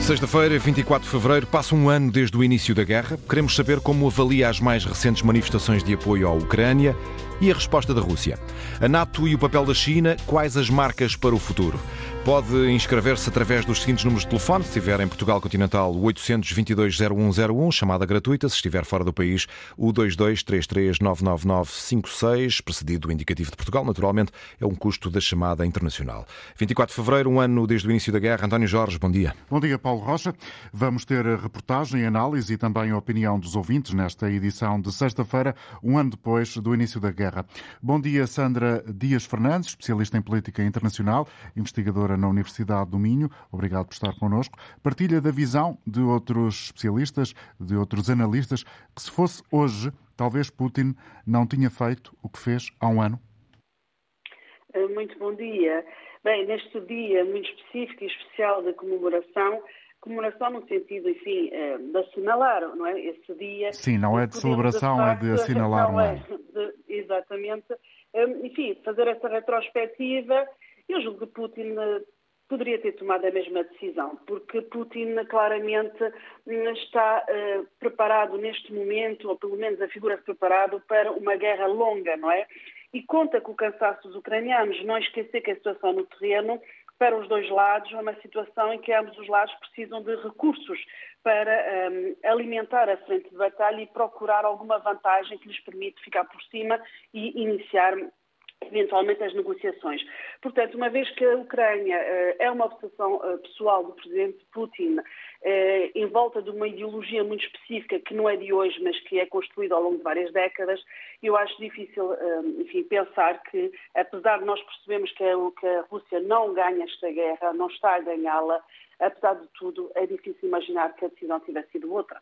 Sexta-feira, 24 de fevereiro, passa um ano desde o início da guerra. Queremos saber como avalia as mais recentes manifestações de apoio à Ucrânia e a resposta da Rússia. A NATO e o papel da China, quais as marcas para o futuro? Pode inscrever-se através dos seguintes números de telefone. Se estiver em Portugal Continental, o 822-0101, chamada gratuita. Se estiver fora do país, o 2233-99956, precedido do indicativo de Portugal. Naturalmente, é um custo da chamada internacional. 24 de fevereiro, um ano desde o início da guerra. António Jorge, bom dia. Bom dia, Paulo Rocha. Vamos ter reportagem, análise e também a opinião dos ouvintes nesta edição de sexta-feira, um ano depois do início da guerra. Bom dia, Sandra Dias Fernandes, especialista em política internacional, investigadora na Universidade do Minho. Obrigado por estar connosco. Partilha da visão de outros especialistas, de outros analistas, que se fosse hoje, talvez Putin não tinha feito o que fez há um ano? Eh, muito bom dia. Bem, neste dia muito específico e especial da comemoração, comemoração no sentido, enfim, eh, de assinalar, não é? Esse dia. Sim, não é de celebração, de facto, é de assinalar, não é? De, exatamente. Eh, enfim, fazer essa retrospectiva eu julgo que Putin eh, poderia ter tomado a mesma decisão, porque Putin claramente hum, está uh, preparado neste momento, ou pelo menos afigura-se preparado para uma guerra longa, não é? E conta com o cansaço dos ucranianos. Não esquecer que a situação no terreno, para os dois lados, uma situação em que ambos os lados precisam de recursos para um, alimentar a frente de batalha e procurar alguma vantagem que lhes permite ficar por cima e iniciar eventualmente as negociações. Portanto, uma vez que a Ucrânia uh, é uma obsessão uh, pessoal do presidente Putin, uh, em volta de uma ideologia muito específica que não é de hoje, mas que é construída ao longo de várias décadas, eu acho difícil, enfim, pensar que, apesar de nós percebemos que a, que a Rússia não ganha esta guerra, não está a ganhá-la, apesar de tudo, é difícil imaginar que a decisão tivesse sido outra.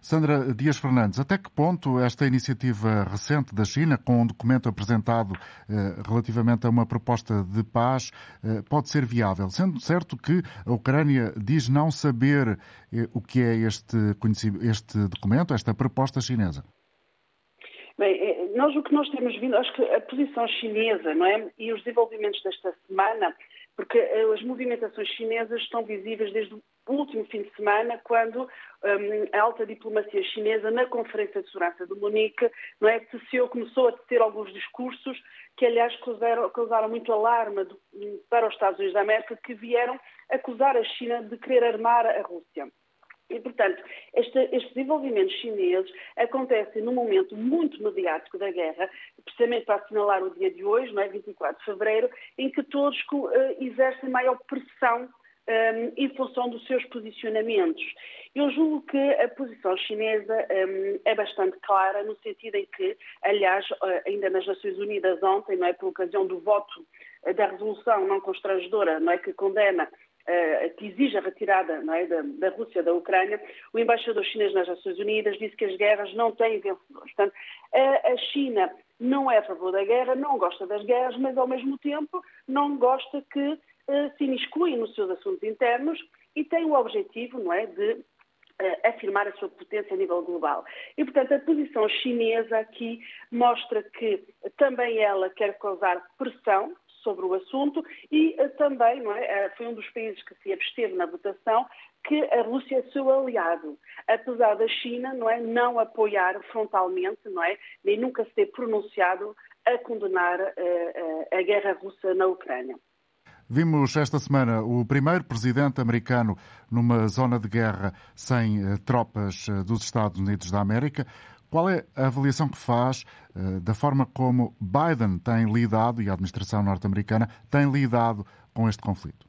Sandra Dias Fernandes, até que ponto esta iniciativa recente da China, com um documento apresentado eh, relativamente a uma proposta de paz, eh, pode ser viável? Sendo certo que a Ucrânia diz não saber eh, o que é este, este documento, esta proposta chinesa. Bem, eh, nós o que nós temos vindo, acho que a posição chinesa, não é? E os desenvolvimentos desta semana, porque eh, as movimentações chinesas estão visíveis desde último fim de semana, quando um, a alta diplomacia chinesa, na Conferência de Segurança de Munique, não é, teceu, começou a ter alguns discursos que, aliás, causaram, causaram muito alarme do, para os Estados Unidos da América, que vieram acusar a China de querer armar a Rússia. E, portanto, este, estes desenvolvimentos chineses acontecem num momento muito mediático da guerra, precisamente para assinalar o dia de hoje, não é, 24 de fevereiro, em que todos uh, exercem maior pressão um, em função dos seus posicionamentos. Eu julgo que a posição chinesa um, é bastante clara, no sentido em que, aliás, uh, ainda nas Nações Unidas ontem, não é, por ocasião do voto uh, da resolução não constrangedora, não é, que condena uh, que exige a retirada é, da, da, Rússia da Ucrânia, o embaixador chinês nas Nações Unidas disse que as guerras não têm vencedores. Portanto, a, a China não é a favor da guerra, não gosta das guerras, mas ao mesmo tempo não gosta que se imiscuem nos seus assuntos internos e tem o objetivo, não é, de Uh, afirmar a sua potência a nível global. E, portanto, a posição chinesa aqui mostra que também ela quer causar pressão sobre o assunto e uh, também, não é, foi um dos países que se absteve na votação, que a Rússia é seu aliado, apesar da China, não é, não apoiar frontalmente, não é, nem nunca se ter pronunciado a condenar a guerra russa na Ucrânia. Vimos esta semana o primeiro presidente americano numa zona de guerra sem uh, tropas uh, dos Estados Unidos da América. Qual é a avaliação que faz uh, da forma como Biden tem lidado e a administração norte-americana tem lidado com este conflito?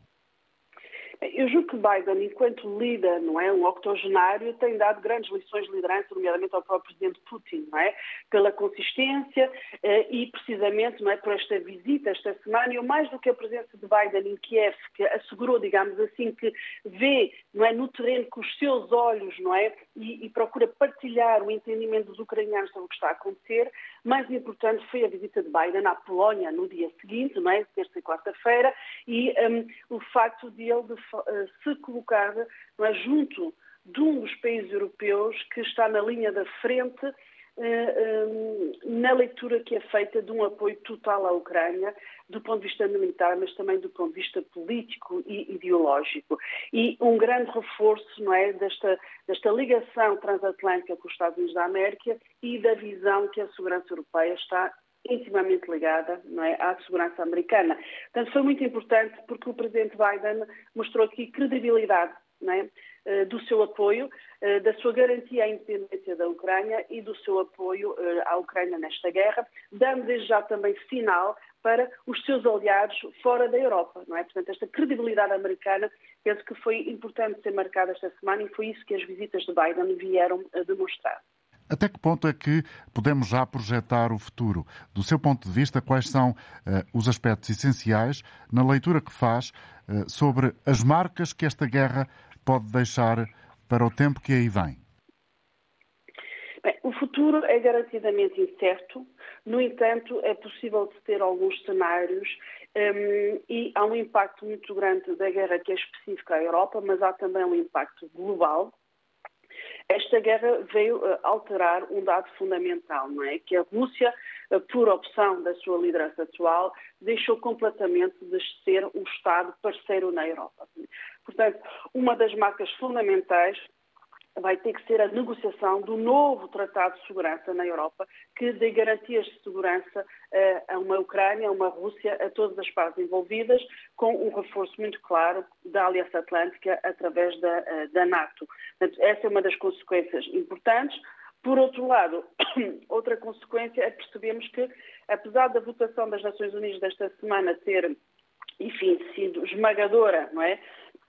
Eu julgo que Biden, enquanto líder, não é, um octogenário, tem dado grandes lições de liderança, nomeadamente ao próprio presidente Putin, não é, pela consistência eh, e precisamente, não é, por esta visita esta semana, e mais do que a presença de Biden em Kiev, que assegurou, digamos assim, que vê, não é, no terreno com os seus olhos, não é, e, e procura partilhar o entendimento dos ucranianos sobre o que está a acontecer. Mais importante foi a visita de Biden à Polónia no dia seguinte, não é, terça e quarta-feira, e um, o facto de ele de, uh, se colocar é, junto de um dos países europeus que está na linha da frente na leitura que é feita de um apoio total à Ucrânia, do ponto de vista militar, mas também do ponto de vista político e ideológico. E um grande reforço não é, desta, desta ligação transatlântica com os Estados Unidos da América e da visão que a segurança europeia está intimamente ligada não é, à segurança americana. Portanto, foi muito importante porque o presidente Biden mostrou aqui credibilidade é, eh, do seu apoio, eh, da sua garantia à independência da Ucrânia e do seu apoio eh, à Ucrânia nesta guerra, dando desde já também sinal para os seus aliados fora da Europa, não é? Portanto, esta credibilidade americana penso que foi importante ser marcada esta semana e foi isso que as visitas de Biden vieram demonstrar. Até que ponto é que podemos já projetar o futuro? Do seu ponto de vista, quais são uh, os aspectos essenciais na leitura que faz uh, sobre as marcas que esta guerra pode deixar para o tempo que aí vem? Bem, o futuro é garantidamente incerto, no entanto, é possível ter alguns cenários um, e há um impacto muito grande da guerra que é específica à Europa, mas há também um impacto global esta guerra veio uh, alterar um dado fundamental, não é? Que a Rússia, uh, por opção da sua liderança atual, deixou completamente de ser um Estado parceiro na Europa. Portanto, uma das marcas fundamentais vai ter que ser a negociação do novo Tratado de Segurança na Europa, que dê garantias de segurança eh, a uma Ucrânia, a uma Rússia, a todas as partes envolvidas, com um reforço muito claro da Aliança Atlântica através da, eh, da NATO. Portanto, essa é uma das consequências importantes. Por outro lado, outra consequência é percebemos que, apesar da votação das Nações Unidas desta semana ter, enfim, sido esmagadora, não é?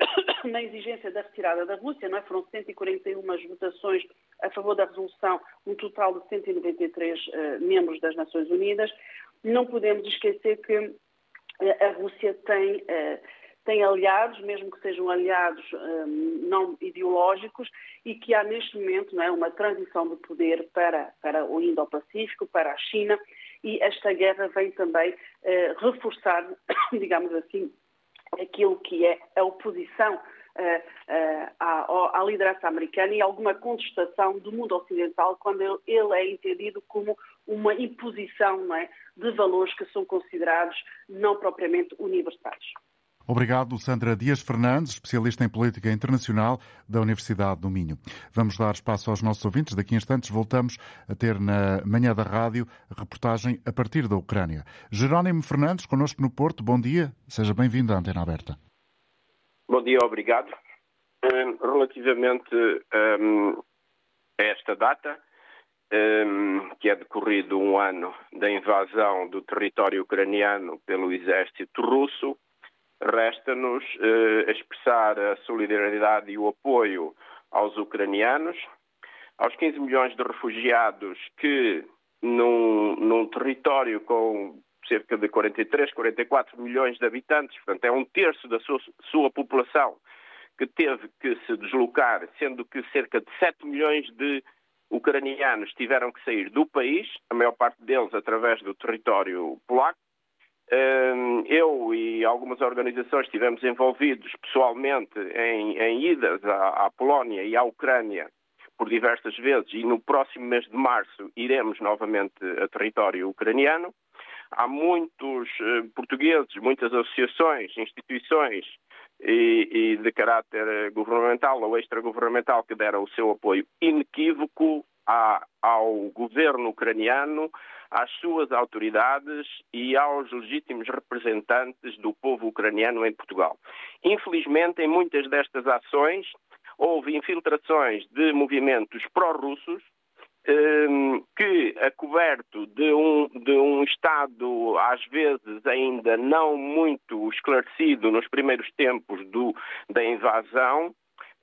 na exigência da retirada da Rússia, não é? foram 141 votações a favor da resolução, um total de 193 uh, eh, membros das Nações Unidas. Não podemos esquecer que uh, a Rússia tem, uh, tem aliados, mesmo que sejam aliados não ideológicos, e que há neste momento não é, uma transição de poder para, para o Indo-Pacífico, para a China, e esta guerra vem também reforçar, digamos assim, aquilo que é a oposição uh, uh, à, liderança americana e alguma contestação do mundo ocidental quando ele, ele é entendido como uma imposição é, de valores que são considerados não propriamente universais. Obrigado, Sandra Dias Fernandes, especialista em política internacional da Universidade do Minho. Vamos dar espaço aos nossos ouvintes. Daqui a instantes voltamos a ter na manhã da rádio reportagem a partir da Ucrânia. Jerónimo Fernandes, connosco no Porto. Bom dia. Seja bem-vindo à Antena Aberta. Bom dia, obrigado. Hum, relativamente um, a esta data, um, que é decorrido um ano da invasão do território ucraniano pelo exército russo, Resta-nos eh, expressar a solidariedade e o apoio aos ucranianos, aos 15 milhões de refugiados que, num, num território com cerca de 43, 44 milhões de habitantes, portanto, é um terço da sua, sua população que teve que se deslocar, sendo que cerca de 7 milhões de ucranianos tiveram que sair do país, a maior parte deles através do território polaco, eu e algumas organizações estivemos envolvidos pessoalmente em, em idas à, à, Polónia e à Ucrânia por diversas vezes e no próximo mês de março iremos novamente a território ucraniano. Há muitos uh, portugueses, muitas associações, instituições e, e de caráter governamental ou extragovernamental que deram o seu apoio inequívoco à, ao governo ucraniano às suas autoridades e aos legítimos representantes do povo ucraniano em Portugal. Infelizmente, em muitas destas ações, houve infiltrações de movimentos pró-russos ehm, que, a coberto de um, de um Estado, às vezes ainda não muito esclarecido nos primeiros tempos do, da invasão,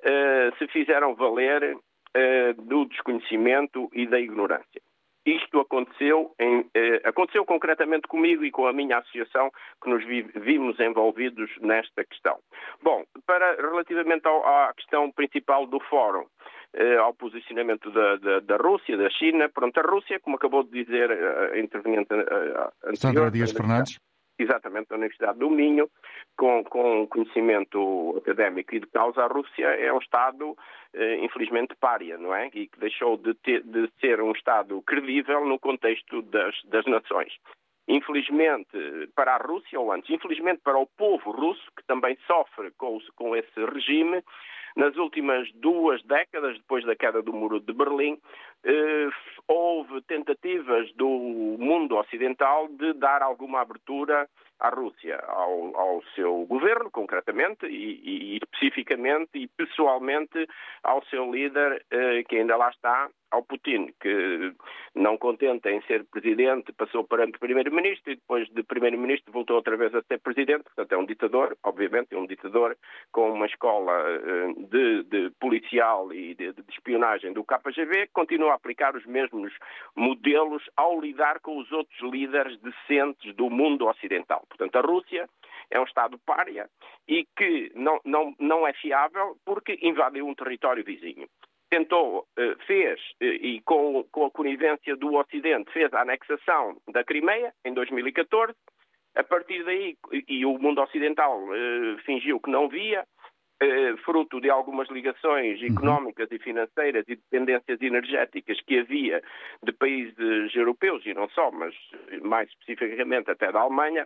eh, se fizeram valer eh, do desconhecimento e da ignorância. Isto aconteceu, em, eh, aconteceu concretamente comigo e com a minha associação, que nos vi, vimos envolvidos nesta questão. Bom, para, relativamente ao, à questão principal do fórum, eh, ao posicionamento da, da, da, Rússia, da China, pronto, a Rússia, como acabou de dizer a interveniente anterior... Sandra Dias Fernandes. Exatamente da Universidade do Minho, com, com conhecimento académico e de causa, a Rússia é um Estado, eh, infelizmente, pária, não é? E que deixou de, ter, de ser um Estado credível no contexto das, das nações. Infelizmente para a Rússia, ou antes, infelizmente para o povo russo, que também sofre com, com esse regime, nas últimas duas décadas, depois da queda do Muro de Berlim, eh, houve tentativas do mundo ocidental de dar alguma abertura à Rússia, ao, ao seu governo, concretamente, e, e, especificamente e pessoalmente ao seu líder, eh, que ainda lá está, ao Putin, que não contente em ser presidente, passou para primeiro-ministro e depois de primeiro-ministro voltou outra vez a ser presidente, portanto é um ditador, obviamente, é um ditador com uma escola eh, de, de policial e de, de, espionagem do KGB, continua a aplicar os mesmos modelos ao lidar com os outros líderes decentes do mundo ocidental. Portanto, a Rússia é um Estado pária e que não, não, não é fiável porque invadiu um território vizinho tentou, eh, fez, eh, e com, com a conivência do Ocidente, fez a anexação da Crimeia em 2014. A partir daí, e o mundo ocidental eh, fingiu que não via, fruto de algumas ligações uhum. económicas e financeiras e dependências energéticas que havia de países europeus e não só, mas mais especificamente até da Alemanha,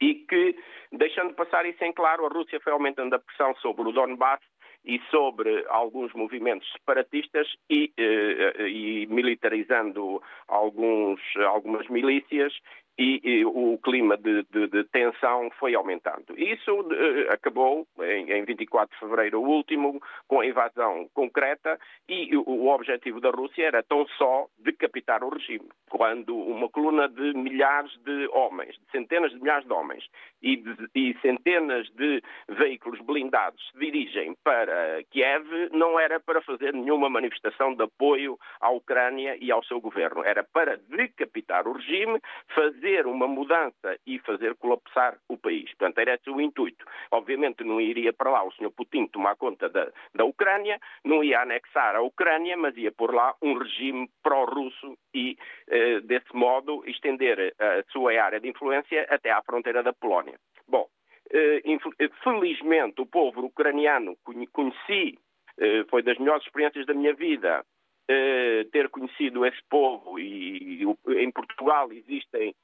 e que, deixando passar isso em claro, a Rússia foi aumentando a pressão sobre o Donbass e sobre alguns movimentos separatistas e, eh, e militarizando alguns, algumas milícias e, e o clima de, de, de, tensão foi aumentando. Isso uh, acabou em, em 24 de fevereiro último com a invasão concreta e o, o, objetivo da Rússia era tão só decapitar o regime, quando uma coluna de milhares de homens, de centenas de milhares de homens e, de, e centenas de veículos blindados se dirigem para Kiev, não era para fazer nenhuma manifestação de apoio à Ucrânia e ao seu governo, era para decapitar o regime, fazer fazer uma mudança e fazer colapsar o país. Portanto, era esse o intuito. Obviamente não iria para lá o Sr. Putin tomar conta da, da Ucrânia, não ia anexar a Ucrânia, mas ia pôr lá um regime pró-russo e, eh, desse modo, estender a sua área de influência até à fronteira da Polónia. Bom, eh, felizmente o povo ucraniano conheci, eh, foi das melhores experiências da minha vida, ter conhecido esse povo e em Portugal existem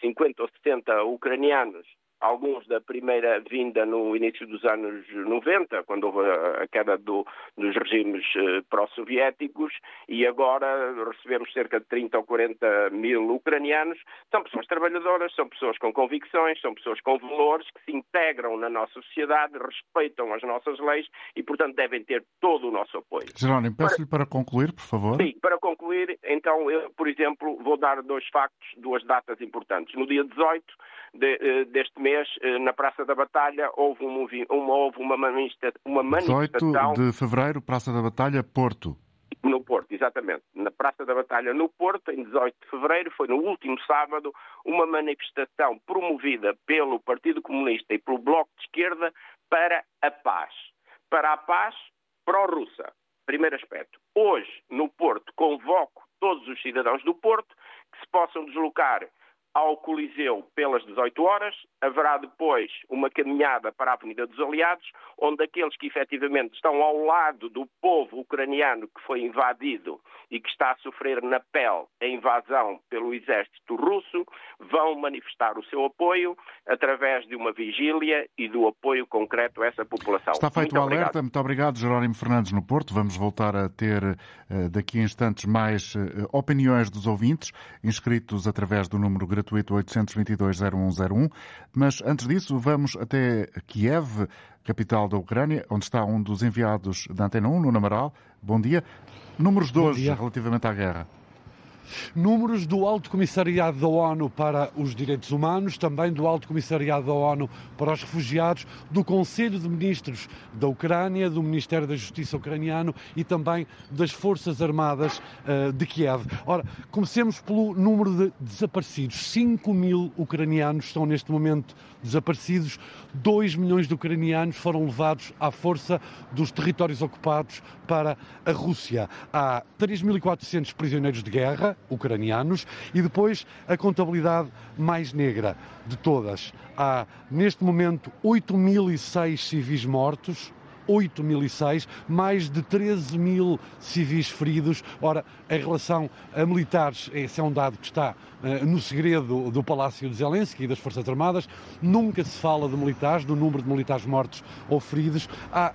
50 ou 60 ucranianos alguns da primeira vinda no início dos anos 90, quando houve a queda do, dos regimes eh, pró-soviéticos, e agora recebemos cerca de 30 ou 40 mil ucranianos. São pessoas trabalhadoras, são pessoas com convicções, são pessoas com valores que se integram na nossa sociedade, respeitam as nossas leis e, portanto, devem ter todo o nosso apoio. Jerónimo, peço-lhe para... para concluir, por favor. Sim, para concluir, então, eu, por exemplo, vou dar dois factos, duas datas importantes. No dia 18 de, eh, deste mês, eh, na Praça da Batalha, houve, um, uma, houve uma, uma manifestação. 18 de fevereiro, Praça da Batalha, Porto. No Porto, exatamente. Na Praça da Batalha, no Porto, em 18 de fevereiro, foi no último sábado, uma manifestação promovida pelo Partido Comunista e pelo Bloco de Esquerda para a paz. Para a paz pró-russa. Primeiro aspecto. Hoje, no Porto, convoco todos os cidadãos do Porto que se possam deslocar ao Coliseu pelas 18 horas, haverá depois uma caminhada para a Avenida dos Aliados, onde aqueles que efetivamente estão ao lado do povo ucraniano que foi invadido e que está a sofrer na pele a invasão pelo exército russo, vão manifestar o seu apoio através de uma vigília e do apoio concreto a essa população. Está feito Muito o alerta. Obrigado. Muito obrigado, Jerónimo Fernandes, no Porto. Vamos voltar a ter eh, daqui a instantes mais eh, opiniões dos ouvintes, inscritos através do número gratuito gratuito 822-0101. Mas antes disso, vamos até Kiev, capital da Ucrânia, onde está um dos enviados da Antena 1, no Amaral. Bom dia. Números de hoje relativamente à guerra. Números do Alto Comissariado da ONU para os Direitos Humanos, também do Alto Comissariado da ONU para os Refugiados, do Conselho de Ministros da Ucrânia, do Ministério da Justiça ucraniano e também das Forças Armadas uh, de Kiev. Ora, comecemos pelo número de desaparecidos. 5 mil ucranianos estão neste momento desaparecidos. 2 milhões de ucranianos foram levados à força dos territórios ocupados para a Rússia. Há 3.400 prisioneiros de guerra ucranianos, e depois a contabilidade mais negra de todas. Há, neste momento, 8.006 civis mortos, 8.006, mais de 13 mil civis feridos. Ora, em relação a militares, esse é um dado que está uh, no segredo do Palácio de Zelensky e das Forças Armadas. Nunca se fala de militares, do número de militares mortos ou feridos. Há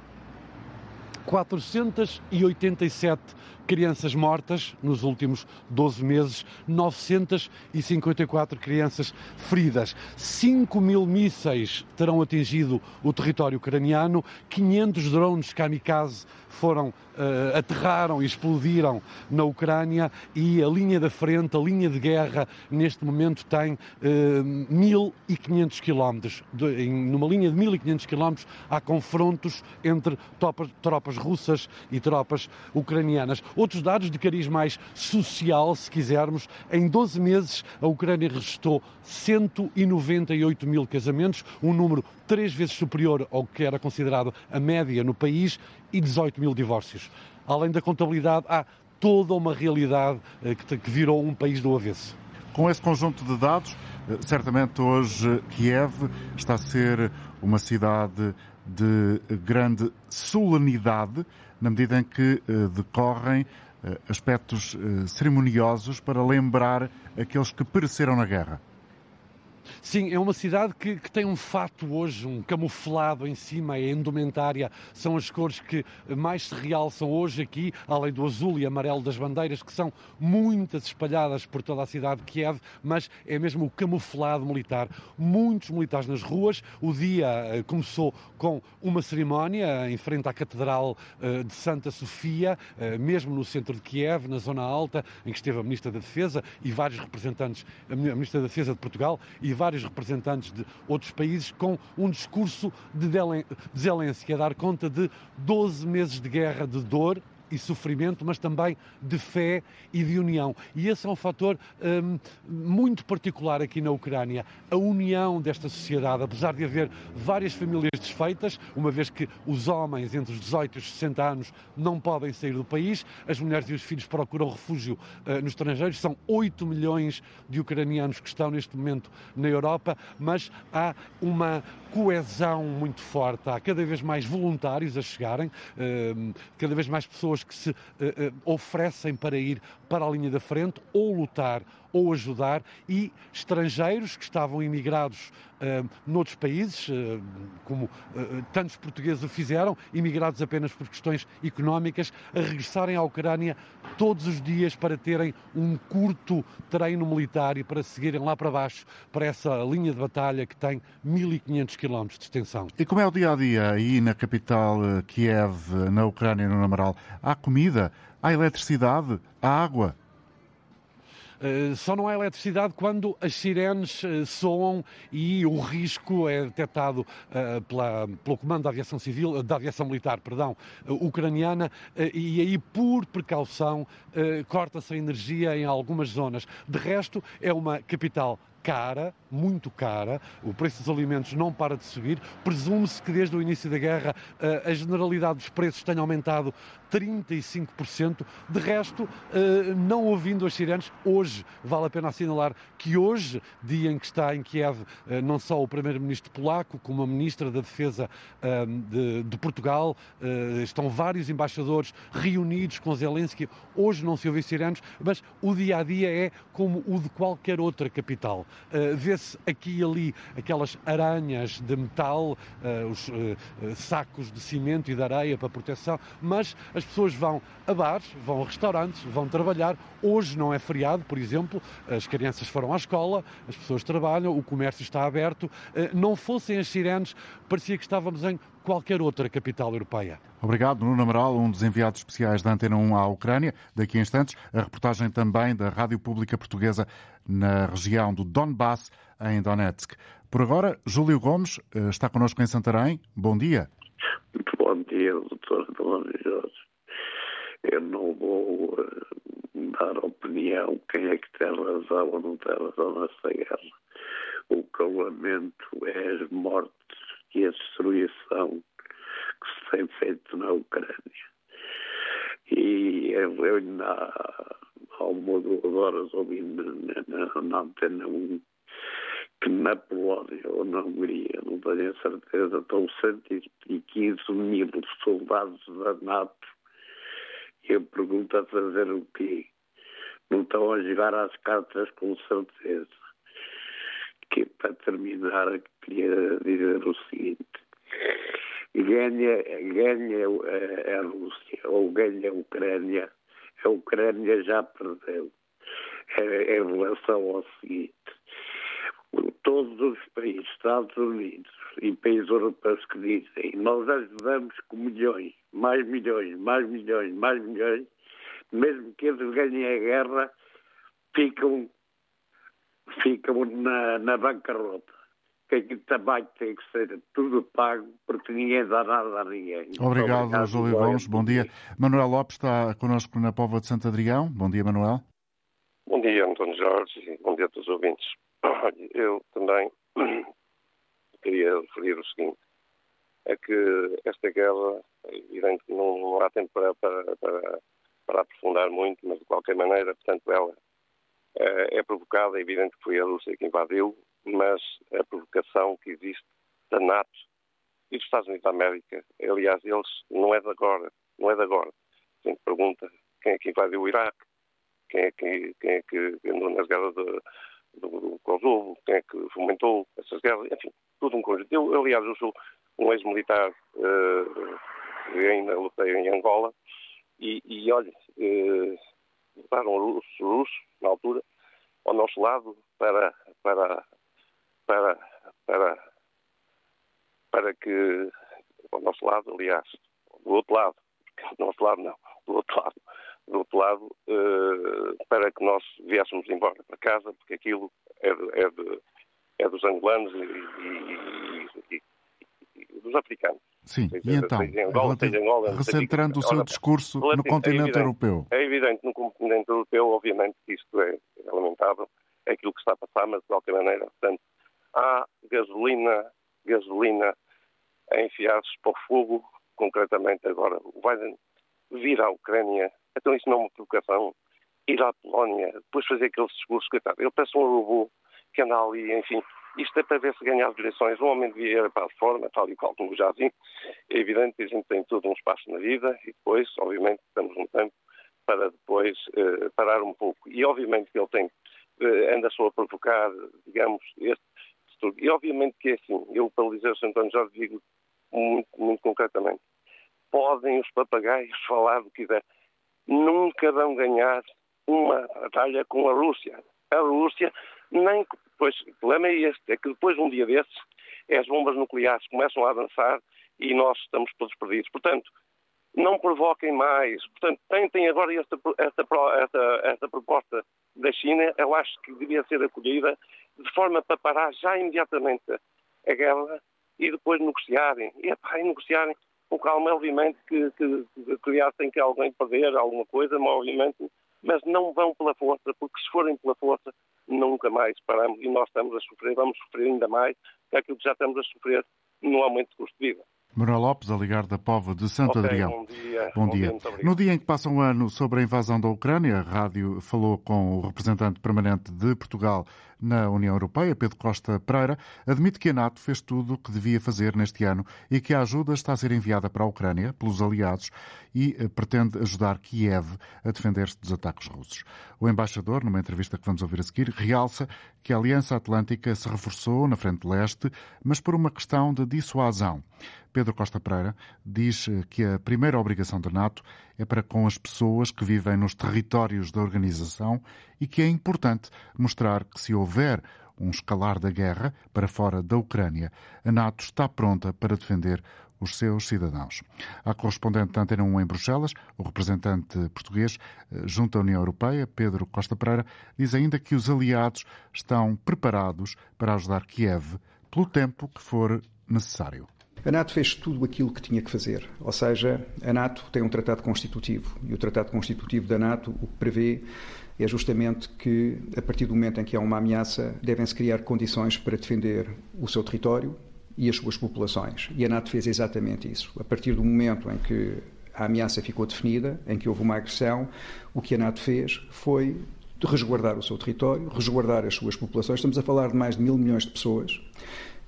487 crianças mortas nos últimos 12 meses, 954 crianças feridas. 5 mil mísseis terão atingido o território ucraniano, 500 drones kamikaze foram, uh, aterraram e explodiram na Ucrânia e a linha da frente, a linha de guerra, neste momento tem uh, eh, 1.500 quilómetros. Numa linha de 1.500 quilómetros há confrontos entre tropas, tropas russas e tropas ucranianas. Outros dados de cariz mais social, se quisermos, em 12 meses a Ucrânia registrou 198 mil casamentos, um número três vezes superior ao que era considerado a média no país e 18 mil divórcios. Além da contabilidade, há toda uma realidade eh, que virou um país do avesso. Com esse conjunto de dados, eh, certamente hoje Kiev está a ser uma cidade de grande solenidade, na medida em que eh, decorrem aspectos cerimoniosos para lembrar aqueles que pereceram na guerra. Sim, é uma cidade que, que, tem um fato hoje, um camuflado em cima, é indumentária, são as cores que mais se realçam hoje aqui, além do azul e amarelo das bandeiras, que são muitas espalhadas por toda a cidade de Kiev, mas é mesmo o camuflado militar. Muitos militares nas ruas. O dia eh, começou com uma cerimónia em frente à Catedral eh, de Santa Sofia, eh, mesmo no centro de Kiev, na zona alta, em que esteve a Ministra da Defesa e vários representantes, a Ministra da Defesa de Portugal e vários representantes de outros países com um discurso de Zelensky a dar conta de 12 meses de guerra de dor e sofrimento, mas também de fé e de união. E esse é um fator hum, muito particular aqui na Ucrânia. A união desta sociedade, apesar de haver várias famílias desfeitas, uma vez que os homens entre os 18 e os 60 anos não podem sair do país, as mulheres e os filhos procuram refúgio uh, nos estrangeiros. São 8 milhões de ucranianos que estão neste momento na Europa, mas há uma coesão muito forte. Há cada vez mais voluntários a chegarem, uh, cada vez mais pessoas pessoas que se uh, uh, oferecem para ir para a linha da frente ou lutar ou ajudar e estrangeiros que estavam imigrados uh, noutros países, uh, como uh, tantos portugueses o fizeram, imigrados apenas por questões económicas, a regressarem à Ucrânia todos os dias para terem um curto treino militar e para seguirem lá para baixo, para essa linha de batalha que tem 1500 quilómetros de extensão. E como é o dia a dia aí na capital Kiev, na Ucrânia, no Amaral? Há comida? Há eletricidade? Há água? Uh, só não há eletricidade quando as sirenes uh, soam e o risco é detectado uh, pela, pelo Comando da Aviação Civil, da Aviação Militar, perdão, ucraniana, e aí por precaução corta-se a energia em algumas zonas. De resto, é uma capital cara, muito cara, o preço dos alimentos não para de subir. Presume-se que desde o início da guerra eh, a generalidade dos preços tenha aumentado 35%. De resto, eh, não ouvindo as sirenes, hoje vale a pena assinalar que hoje, dia em que está em Kiev eh, não só o primeiro-ministro polaco, como a ministra da Defesa de, Portugal, estão vários embaixadores reunidos com Zelensky. Hoje não se ouve sirenes, mas o dia a dia é como o de qualquer outra capital. Uh, Vê-se aqui e ali aquelas aranhas de metal, uh, os uh, sacos de cimento e de areia para proteção, mas as pessoas vão a bares, vão a restaurantes, vão trabalhar. Hoje não é feriado, por exemplo, as crianças foram à escola, as pessoas trabalham, o comércio está aberto. Não fossem as sirenes, parecia que estávamos em qualquer outra capital europeia. Obrigado, Nuno Amaral, um dos enviados especiais da Antena 1 à Ucrânia. Daqui a instantes, a reportagem também da Rádio Pública Portuguesa na região do Donbass, em Donetsk. Por agora, Júlio Gomes eh, está connosco em Santarém. Bom dia. Muito bom dia, doutor Jorge. Eu não vou uh, dar opinião quem é que tem razão ou não tem razão nesta guerra. O que eu lamento é as mortes e a destruição que se tem feito na Ucrânia. E eu, eu na há uma duas horas ouvi na, na, na antena 1 que na Polónia ou na Hungria, não tenho a certeza, estão 115 mil soldados da NATO. E eu pergunto a fazer o quê? Não estão a jogar às cartas com certeza. Que para terminar, queria dizer o seguinte. Ganha, ganha a Rússia ou ganha a Ucrânia, a Ucrânia já perdeu. É, em relação ao seguinte, todos os países, Estados Unidos e países europeus que dizem nós ajudamos com milhões, mais milhões, mais milhões, mais milhões, mesmo que eles ganhem a guerra, ficam, ficam na, na bancarrota. Que também tem que ser tudo pago, porque ninguém dá nada a ninguém. Obrigado, obrigado Júlio Gomes. Bom dia. Manuel Lopes está connosco na Póvoa de Santo Adrião. Bom dia, Manuel. Bom dia, António Jorge, bom dia a todos os ouvintes. Eu também queria referir o seguinte, é que esta guerra, é evidente que não, não há tempo para, para, para, para, aprofundar muito, mas de qualquer maneira, portanto, ela é, é provocada, é evidente que foi a Rússia que invadiu, mas a provocação que existe da NATO e dos Estados Unidos da América, aliás, eles não é de agora, não é de agora. A gente pergunta quem é que invadiu o Iraque, quem é que, quem é que andou nas guerras do, do Kosovo, quem é que fomentou essas guerras, enfim, tudo um conjunto. Eu, aliás, eu sou um ex-militar uh, ainda lutei em Angola e, e olha, uh, lutaram os russos, na altura, ao nosso lado para, para, para, para, para que, ao nosso lado, aliás, do outro lado, do nosso lado não, do outro lado, do outro lado, uh, para que nós viéssemos embora para casa, porque aquilo é, é, de, é dos angolanos e, e, dos africanos. Sim, seja, e então, Angola, Angola, recentrando o seu discurso no continente é evidente, europeu. É evidente, no continente europeu, obviamente, que isto é, é lamentável, é aquilo que está a passar, mas de qualquer maneira, portanto, há gasolina, gasolina a enfiar-se para o fogo, concretamente agora. O Biden vir à Ucrânia então isso não é uma provocação. Ir à Polónia, depois fazer aqueles discursos, coitado. Ele parece um robô que anda ali, enfim. Isto é para ver se ganha as eleições. O homem devia ir para a reforma, tal e qual como já vi. É evidente que a gente tem todo um espaço na vida e depois, obviamente, estamos no tempo para depois uh, parar um pouco. E obviamente que ele tem, uh, anda só a provocar, digamos, este, este E obviamente que é assim. Eu, para dizer o. António Jorge, digo muito, muito concretamente. Podem os papagaios falar do que quiser nunca vão ganhar uma batalha com a Rússia. A Rússia nem. Pois, o problema é este: é que depois, um dia desses, as bombas nucleares começam a avançar e nós estamos todos perdidos. Portanto, não provoquem mais. Portanto, tentem agora esta, esta, esta, esta proposta da China, eu acho que devia ser acolhida de forma para parar já imediatamente a guerra e depois negociarem. E, epá, e negociarem com calma, obviamente, que, que, que tem que alguém perder alguma coisa, obviamente, mas não vão pela força, porque se forem pela força, nunca mais paramos e nós estamos a sofrer, vamos sofrer ainda mais que aquilo que já estamos a sofrer no aumento de custo de vida. Manuel Lopes, a ligar da Pova de Santo okay, Adrião. Bom dia. Bom, bom dia. dia no dia em que passa um ano sobre a invasão da Ucrânia, a rádio falou com o representante permanente de Portugal na União Europeia, Pedro Costa Pereira, admite que a NATO fez tudo o que devia fazer neste ano e que a ajuda está a ser enviada para a Ucrânia pelos aliados e eh, pretende ajudar Kiev a defender-se dos ataques russos. O embaixador, numa entrevista que vamos ouvir a seguir, realça que a Aliança Atlântica se reforçou na frente leste, mas por uma questão de dissuasão. Pedro Costa Pereira diz eh, que a primeira obrigação da NATO é para com as pessoas que vivem nos territórios da organização e que é importante mostrar que se houver um escalar da guerra para fora da Ucrânia, a NATO está pronta para defender os seus cidadãos. A correspondente da Antena 1 em Bruxelas, o representante português eh, junto à União Europeia, Pedro Costa Pereira, diz ainda que os aliados estão preparados para ajudar Kiev pelo tempo que for necessário. A NATO fez tudo aquilo que tinha que fazer, ou seja, a NATO tem um tratado constitutivo e o tratado constitutivo da NATO o que prevê é justamente que, a partir do momento em que há uma ameaça, devem-se criar condições para defender o seu território e as suas populações. E a NATO fez exatamente isso. A partir do momento em que a ameaça ficou definida, em que houve uma agressão, o que a NATO fez foi resguardar o seu território, resguardar as suas populações. Estamos a falar de mais de mil milhões de pessoas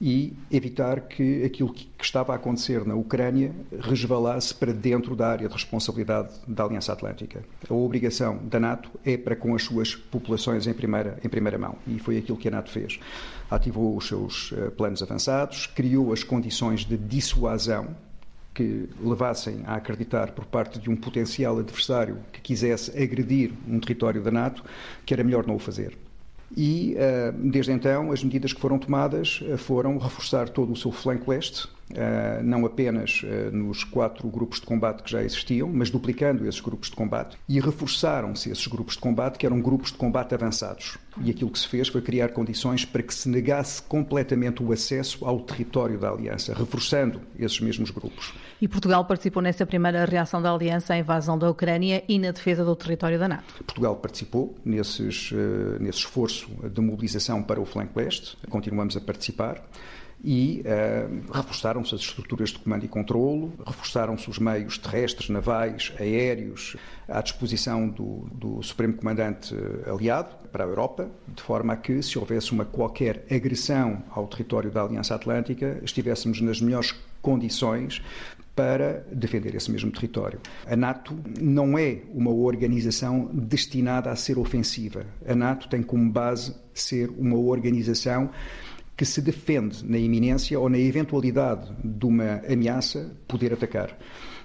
e evitar que aquilo que estava a acontecer na Ucrânia resvalasse para dentro da área de responsabilidade da Aliança Atlântica. A obrigação da NATO é para com as suas populações em primeira, em primeira mão e foi aquilo que a NATO fez. Ativou os seus eh, planos avançados, criou as condições de dissuasão que levassem a acreditar por parte de um potencial adversário que quisesse agredir um território da NATO que era melhor não o fazer. E, eh, desde então, as medidas que foram tomadas eh, foram reforçar todo o seu flanco leste, não apenas nos quatro grupos de combate que já existiam, mas duplicando esses grupos de combate. E reforçaram-se esses grupos de combate, que eram grupos de combate avançados. E aquilo que se fez foi criar condições para que se negasse completamente o acesso ao território da Aliança, reforçando esses mesmos grupos. E Portugal participou nessa primeira reação da Aliança à invasão da Ucrânia e na defesa do território da NATO. Portugal participou nesses, nesse esforço de mobilização para o flanco leste, continuamos a participar e uh, reforçaram-se as estruturas de comando e controlo, reforçaram-se os meios terrestres, navais, aéreos à disposição do, do, Supremo Comandante aliado para a Europa, de forma a que, se houvesse uma qualquer agressão ao território da Aliança Atlântica, estivéssemos nas melhores condições para defender esse mesmo território. A NATO não é uma organização destinada a ser ofensiva. A NATO tem como base ser uma organização que se defende na iminência ou na eventualidade de uma ameaça poder atacar.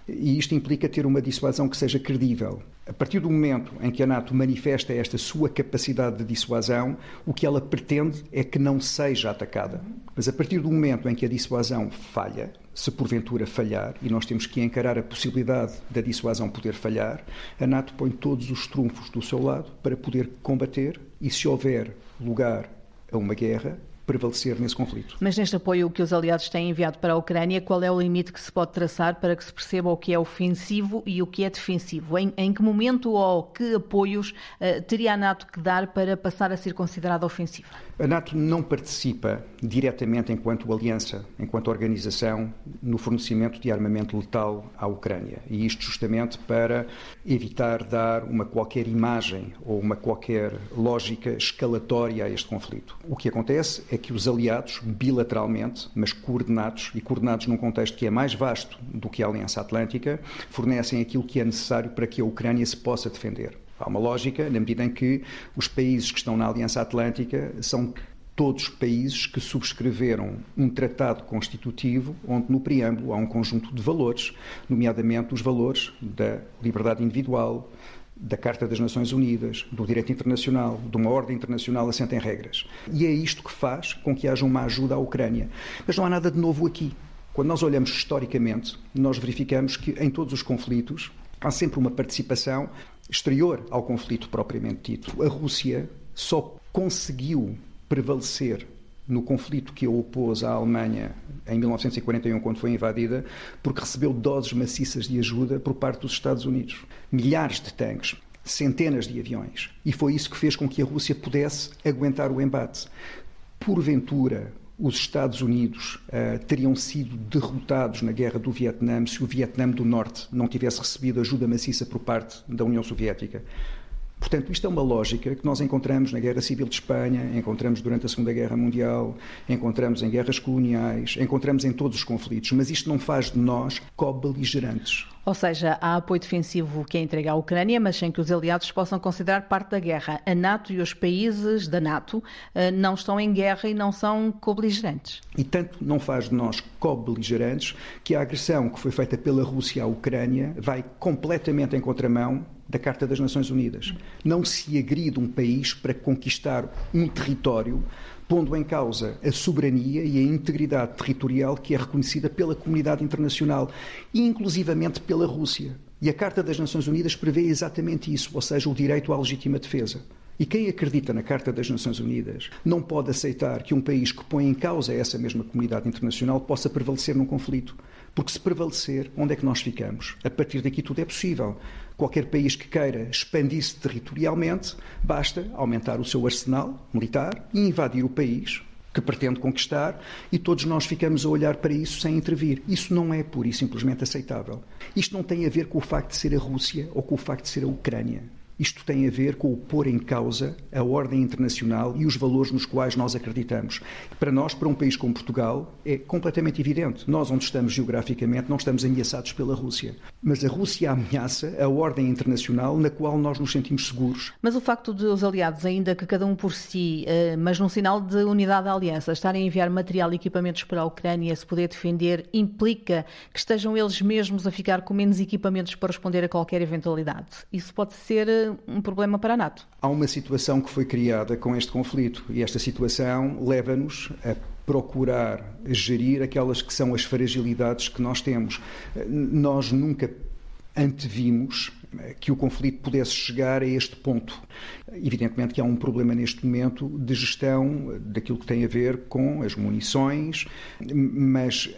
E isto implica ter uma dissuasão que seja credível. A partir do momento em que a NATO manifesta esta sua capacidade de dissuasão, o que ela pretende é que não seja atacada. Mas a partir do momento em que a dissuasão falha, se porventura falhar, e nós temos que encarar a possibilidade da dissuasão poder falhar, a NATO põe todos os trunfos do seu lado para poder combater e, se houver lugar a uma guerra, prevalecer nesse conflito. Mas neste apoio que os aliados têm enviado para a Ucrânia, qual é o limite que se pode traçar para que se perceba o que é ofensivo e o que é defensivo? Em, em que momento ou que apoios uh, teria a NATO que dar para passar a ser considerada ofensiva? A NATO não participa diretamente enquanto aliança, enquanto organização, no fornecimento de armamento letal à Ucrânia. E isto justamente para evitar dar uma qualquer imagem ou uma qualquer lógica escalatória a este conflito. O que acontece é que os aliados, bilateralmente, mas coordenados, e coordenados num contexto que é mais vasto do que a Aliança Atlântica, fornecem aquilo que é necessário para que a Ucrânia se possa defender. Há uma lógica, na medida em que os países que estão na Aliança Atlântica são todos países que subscreveram um tratado constitutivo onde no preâmbulo há um conjunto de valores, nomeadamente os valores da liberdade individual, da Carta das Nações Unidas, do direito internacional, de uma ordem internacional assenta em regras. E é isto que faz com que haja uma ajuda à Ucrânia. Mas não há nada de novo aqui. Quando nós olhamos historicamente, nós verificamos que em todos os conflitos há sempre uma participação exterior ao conflito propriamente dito. A Rússia só conseguiu prevalecer no conflito que a opôs à Alemanha em 1941, quando foi invadida, porque recebeu doses maciças de ajuda por parte dos Estados Unidos. Milhares de tanques, centenas de aviões. E foi isso que fez com que a Rússia pudesse aguentar o embate. Porventura, os Estados Unidos uh, teriam sido derrotados na guerra do Vietnã se o Vietnã do Norte não tivesse recebido ajuda maciça por parte da União Soviética. Portanto, isto é uma lógica que nós encontramos na Guerra Civil de Espanha, encontramos durante a Segunda Guerra Mundial, encontramos em guerras coloniais, encontramos em todos os conflitos, mas isto não faz de nós co-beligerantes. Ou seja, há apoio defensivo que é entregue à Ucrânia, mas sem que os aliados possam considerar parte da guerra. A NATO e os países da NATO eh, não estão em guerra e não são co-beligerantes. E tanto não faz de nós co-beligerantes que a agressão que foi feita pela Rússia à Ucrânia vai completamente em contramão da Carta das Nações Unidas. Não se agride um país para conquistar um território pondo em causa a soberania e a integridade territorial que é reconhecida pela comunidade internacional inclusivamente pela Rússia. E a Carta das Nações Unidas prevê exatamente isso, ou seja, o direito à legítima defesa. E quem acredita na Carta das Nações Unidas não pode aceitar que um país que põe em causa essa mesma comunidade internacional possa prevalecer num conflito. Porque se prevalecer, onde é que nós ficamos? A partir daqui tudo é possível. Qualquer país que queira expandir-se territorialmente, basta aumentar o seu arsenal militar e invadir o país que pretende conquistar e todos nós ficamos a olhar para isso sem intervir. Isso não é pura e simplesmente aceitável. Isto não tem a ver com o facto de ser a Rússia ou com o facto de ser a Ucrânia. Isto tem a ver com o pôr em causa a ordem internacional e os valores nos quais nós acreditamos. Para nós, para um país como Portugal, é completamente evidente. Nós, onde estamos geograficamente, não estamos ameaçados pela Rússia. Mas a Rússia ameaça a ordem internacional na qual nós nos sentimos seguros. Mas o facto de os aliados, ainda que cada um por si, eh, mas num sinal de unidade da aliança, estarem a enviar material e equipamentos para a Ucrânia se poder defender, implica que estejam eles mesmos a ficar com menos equipamentos para responder a qualquer eventualidade. Isso pode ser eh, um problema para a NATO. Há uma situação que foi criada com este conflito e esta situação leva-nos a procurar gerir aquelas que são as fragilidades que nós temos. Nós nunca antevimos que o conflito pudesse chegar a este ponto. Evidentemente que há um problema neste momento de gestão daquilo que tem a ver com as munições, mas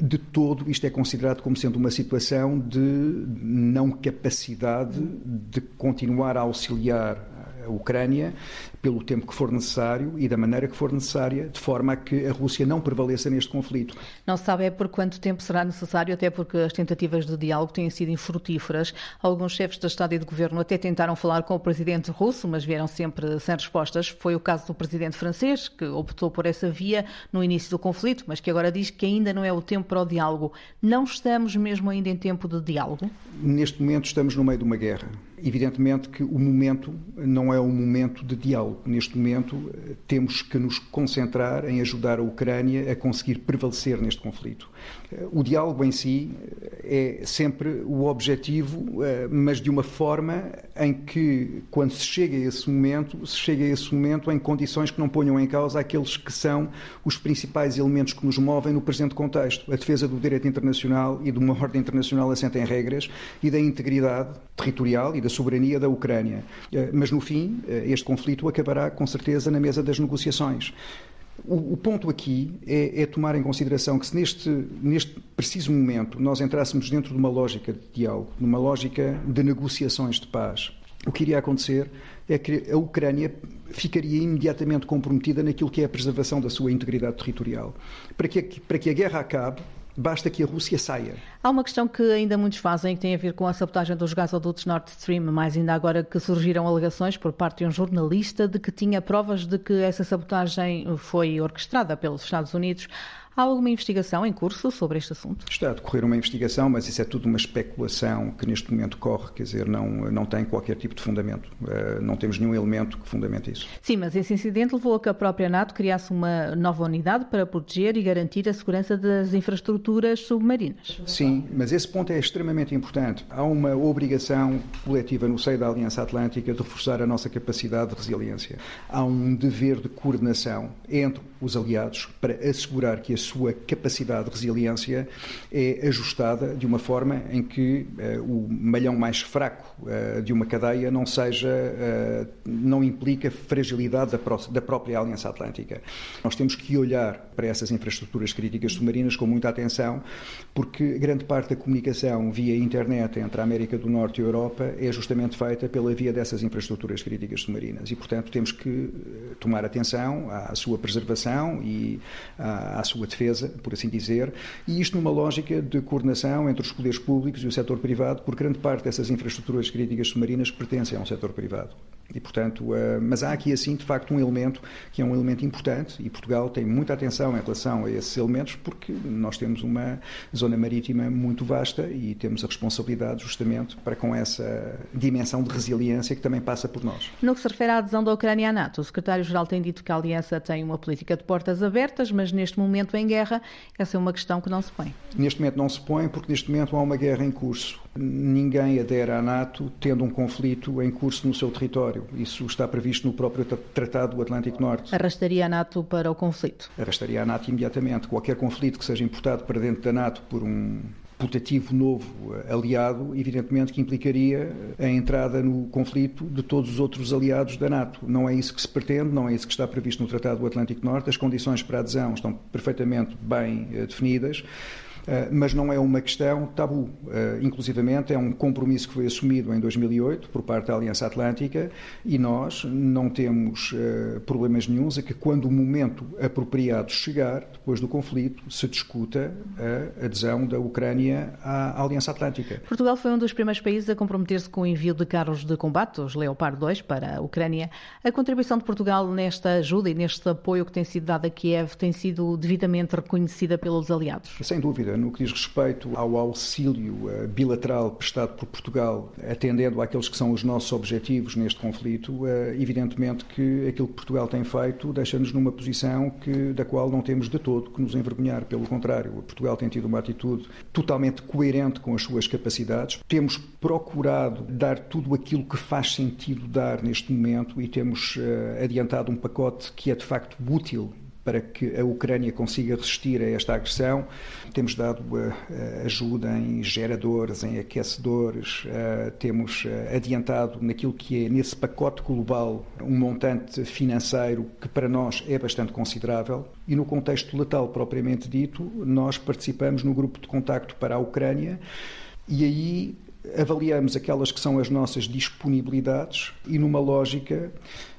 de todo isto é considerado como sendo uma situação de não capacidade de continuar a auxiliar a Ucrânia pelo tempo que for necessário e da maneira que for necessária, de forma a que a Rússia não prevaleça neste conflito. Não se sabe é por quanto tempo será necessário, até porque as tentativas de diálogo têm sido infrutíferas. Alguns chefes de Estado e de Governo até tentaram falar com o presidente russo, mas vieram sempre sem respostas. Foi o caso do presidente francês, que optou por essa via no início do conflito, mas que agora diz que ainda não é o tempo para o diálogo. Não estamos mesmo ainda em tempo de diálogo? Neste momento estamos no meio de uma guerra. Evidentemente que o momento não é um momento de diálogo. Neste momento temos que nos concentrar em ajudar a Ucrânia a conseguir prevalecer neste conflito. O diálogo em si é sempre o objetivo, eh, mas de uma forma em que, quando se chega a esse momento, se chega a esse momento em condições que não ponham em causa aqueles que são os principais elementos que nos movem no presente contexto: a defesa do direito internacional e de uma ordem internacional assente em regras e da integridade territorial e da soberania da Ucrânia. Eh, mas, no fim, eh, este conflito acabará, com certeza, na mesa das negociações. O, o, ponto aqui é, é, tomar em consideração que se neste, neste preciso momento nós entrássemos dentro de uma lógica de diálogo, numa lógica de negociações de paz, o que iria acontecer é que a Ucrânia ficaria imediatamente comprometida naquilo que é a preservação da sua integridade territorial. Para que, para que a guerra acabe, Basta que a Rússia saia. Há uma questão que ainda muitos fazem que tem a ver com a sabotagem dos gasodutos Nord Stream, mais ainda agora que surgiram alegações por parte de um jornalista de que tinha provas de que essa sabotagem foi orquestrada pelos Estados Unidos. Há alguma investigação em curso sobre este assunto? Está a decorrer uma investigação, mas isso é tudo uma especulação que neste momento corre, quer dizer, não, não tem qualquer tipo de fundamento. Uh, não temos nenhum elemento que fundamente isso. Sim, mas esse incidente levou a que a própria NATO criasse uma nova unidade para proteger e garantir a segurança das infraestruturas submarinas. Sim, mas esse ponto é extremamente importante. Há uma obrigação coletiva no seio da Aliança Atlântica de reforçar a nossa capacidade de resiliência. Há um dever de coordenação entre os aliados para assegurar que a sua capacidade de resiliência é ajustada de uma forma em que uh, o malhão mais fraco uh, de uma cadeia não seja, uh, não implica fragilidade da, da própria Aliança Atlântica. Nós temos que olhar para essas infraestruturas críticas submarinas com muita atenção, porque grande parte da comunicação via internet entre a América do Norte e a Europa é justamente feita pela via dessas infraestruturas críticas submarinas e, portanto, temos que tomar atenção à sua preservação e à, à sua defesa, por assim dizer, e isto numa lógica de coordenação entre os poderes públicos e o setor privado, porque grande parte dessas infraestruturas críticas submarinas pertencem ao setor privado. E, portanto, uh, mas há aqui, assim, de facto, um elemento que é um elemento importante e Portugal tem muita atenção em relação a esses elementos porque nós temos uma zona marítima muito vasta e temos a responsabilidade, justamente, para com essa dimensão de resiliência que também passa por nós. No que se refere à adesão da Ucrânia à NATO, o secretário-geral tem dito que a Aliança tem uma política de portas abertas, mas neste momento em guerra, essa é uma questão que não se põe. Neste momento não se põe porque neste momento há uma guerra em curso. Ninguém adere à NATO tendo um conflito em curso no seu território. Isso está previsto no próprio Tratado do Atlântico Norte. Arrastaria a NATO para o conflito? Arrastaria a NATO imediatamente. Qualquer conflito que seja importado para dentro da NATO por um putativo novo aliado, evidentemente que implicaria a entrada no conflito de todos os outros aliados da NATO. Não é isso que se pretende, não é isso que está previsto no Tratado do Atlântico Norte. As condições para adesão estão perfeitamente bem eh, definidas mas não é uma questão tabu. Inclusivamente é um compromisso que foi assumido em 2008 por parte da Aliança Atlântica e nós não temos problemas nenhums a que quando o momento apropriado chegar, depois do conflito, se discuta a adesão da Ucrânia à Aliança Atlântica. Portugal foi um dos primeiros países a comprometer-se com o envio de carros de combate, os Leopard 2, para a Ucrânia. A contribuição de Portugal nesta ajuda e neste apoio que tem sido dado a Kiev tem sido devidamente reconhecida pelos aliados? Sem dúvida. No que diz respeito ao auxílio eh, bilateral prestado por Portugal, atendendo àqueles que são os nossos objetivos neste conflito, eh, evidentemente que aquilo que Portugal tem feito deixa-nos numa posição que, da qual não temos de todo que nos envergonhar. Pelo contrário, Portugal tem tido uma atitude totalmente coerente com as suas capacidades. Temos procurado dar tudo aquilo que faz sentido dar neste momento e temos adiantado um pacote que é de facto útil para que a Ucrânia consiga resistir a esta agressão. Temos dado uh, ajuda em geradores, em aquecedores, uh, temos uh, adiantado naquilo que é, nesse pacote global, um montante financeiro que para nós é bastante considerável. E no contexto letal propriamente dito, nós participamos no grupo de contacto para a Ucrânia e aí avaliamos aquelas que são as nossas disponibilidades e numa lógica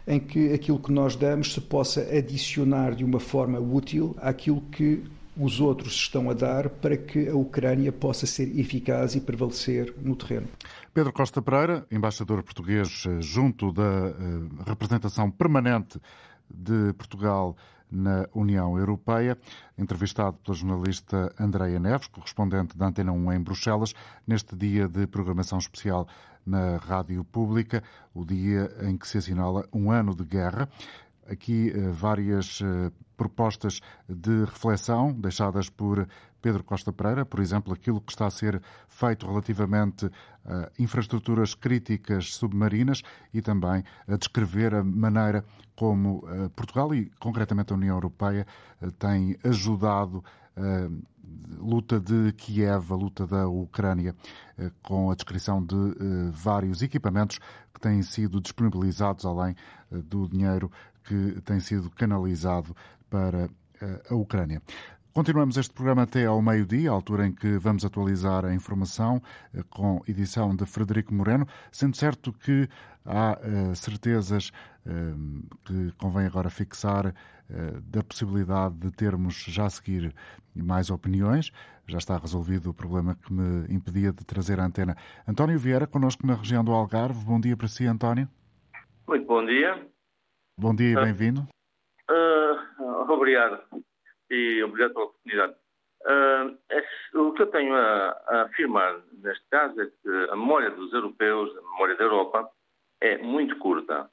em que aquilo que nós damos se possa adicionar de uma forma útil àquilo que os outros estão a dar para que a Ucrânia possa ser eficaz e prevalecer no terreno. Pedro Costa Pereira, embaixador português eh, junto da eh, representação permanente de Portugal na União Europeia, entrevistado pela jornalista Andreia Neves, correspondente da Antena 1 em Bruxelas, neste dia de programação especial na Rádio Pública, o dia em que se assinala um ano de guerra. Aqui eh, várias eh, propostas de reflexão deixadas por Pedro Costa Pereira, por exemplo, aquilo que está a ser feito relativamente a infraestruturas críticas submarinas e também a descrever a maneira como eh, Portugal e concretamente a União Europeia tem ajudado a luta de Kiev, a luta da Ucrânia, com a descrição de vários equipamentos que têm sido disponibilizados além do dinheiro que tem sido canalizado para eh, a Ucrânia. Continuamos este programa até ao meio-dia, altura em que vamos atualizar a informação eh, com edição de Frederico Moreno, sendo certo que há uh, certezas uh, que convém agora fixar uh, da possibilidade de termos já a seguir mais opiniões. Já está resolvido o problema que me impedia de trazer a antena. António Vieira, connosco na região do Algarve. Bom dia para si, António. Muito bom dia. Bom dia e ah, bem-vindo. Uh, obrigado. E obrigado pela oportunidade. Uh, é, o que eu tenho a, a, afirmar neste caso é que a memória dos europeus, a memória da Europa, é muito curta.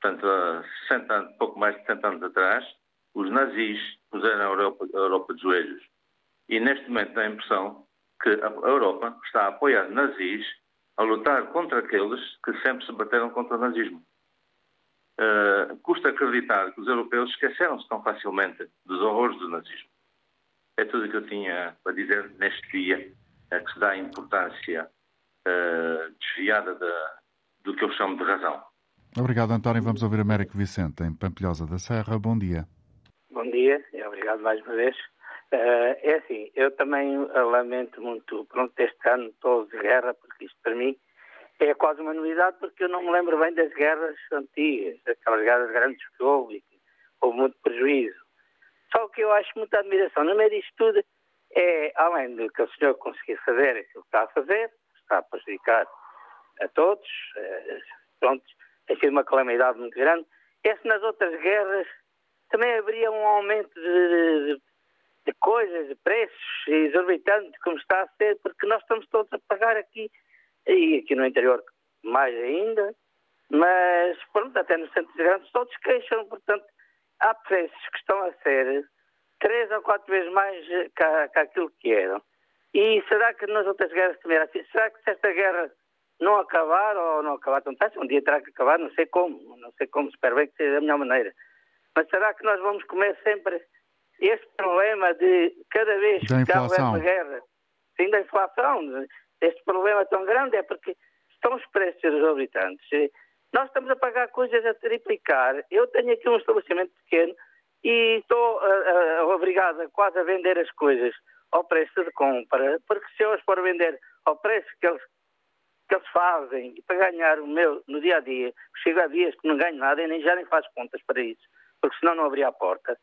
Portanto, há 60 anos, pouco mais de 60 anos atrás, os nazis puseram a Europa, a Europa de joelhos. E neste momento dá a impressão que a Europa está a apoiar nazis a lutar contra aqueles que sempre se bateram contra o nazismo. Uh, custa acreditar que os europeus esqueceram-se tão facilmente dos horrores do nazismo. É tudo o que eu tinha para dizer neste dia, a que se dá importância uh, desviada da, do que eu chamo de razão. Obrigado, António. Vamos ouvir Américo Vicente, em Pampilhosa da Serra. Bom dia. Bom dia e obrigado mais uma vez. Uh, é assim, eu também lamento muito, pronto, este ano todo de guerra, porque isto para mim é quase uma novidade porque eu não me lembro bem das guerras antigas, aquelas guerras grandes que houve e que houve muito prejuízo. Só que eu acho muita admiração no meio disto tudo é, além do que o senhor conseguir fazer aquilo que está a fazer, está a prejudicar a todos, é, pronto, tem sido uma calamidade muito grande, é se nas outras guerras também haveria um aumento de, de, de coisas, de preços exorbitantes, como está a ser, porque nós estamos todos a pagar aqui e aqui no interior mais ainda, mas pronto, até nos centros grandes todos queixam, portanto, há preços que estão a ser três ou quatro vezes mais que, que aquilo que eram. E será que nas outras guerras também era assim? Será que se esta guerra não acabar ou não acabar tão tarde, um dia terá que acabar, não sei como, não sei como, espero bem que seja da melhor maneira. Mas será que nós vamos comer sempre este problema de cada vez que há uma guerra, sim, da inflação, este problema tão grande é porque estão os preços exorbitantes. Nós estamos a pagar coisas a triplicar. Eu tenho aqui um estabelecimento pequeno e estou uh, uh, obrigado a quase a vender as coisas ao preço de compra, porque se eu as for vender ao preço que eles, que eles fazem para ganhar o meu no dia a dia, chego a dias que não ganho nada e nem já nem faço contas para isso, porque senão não abria a porta.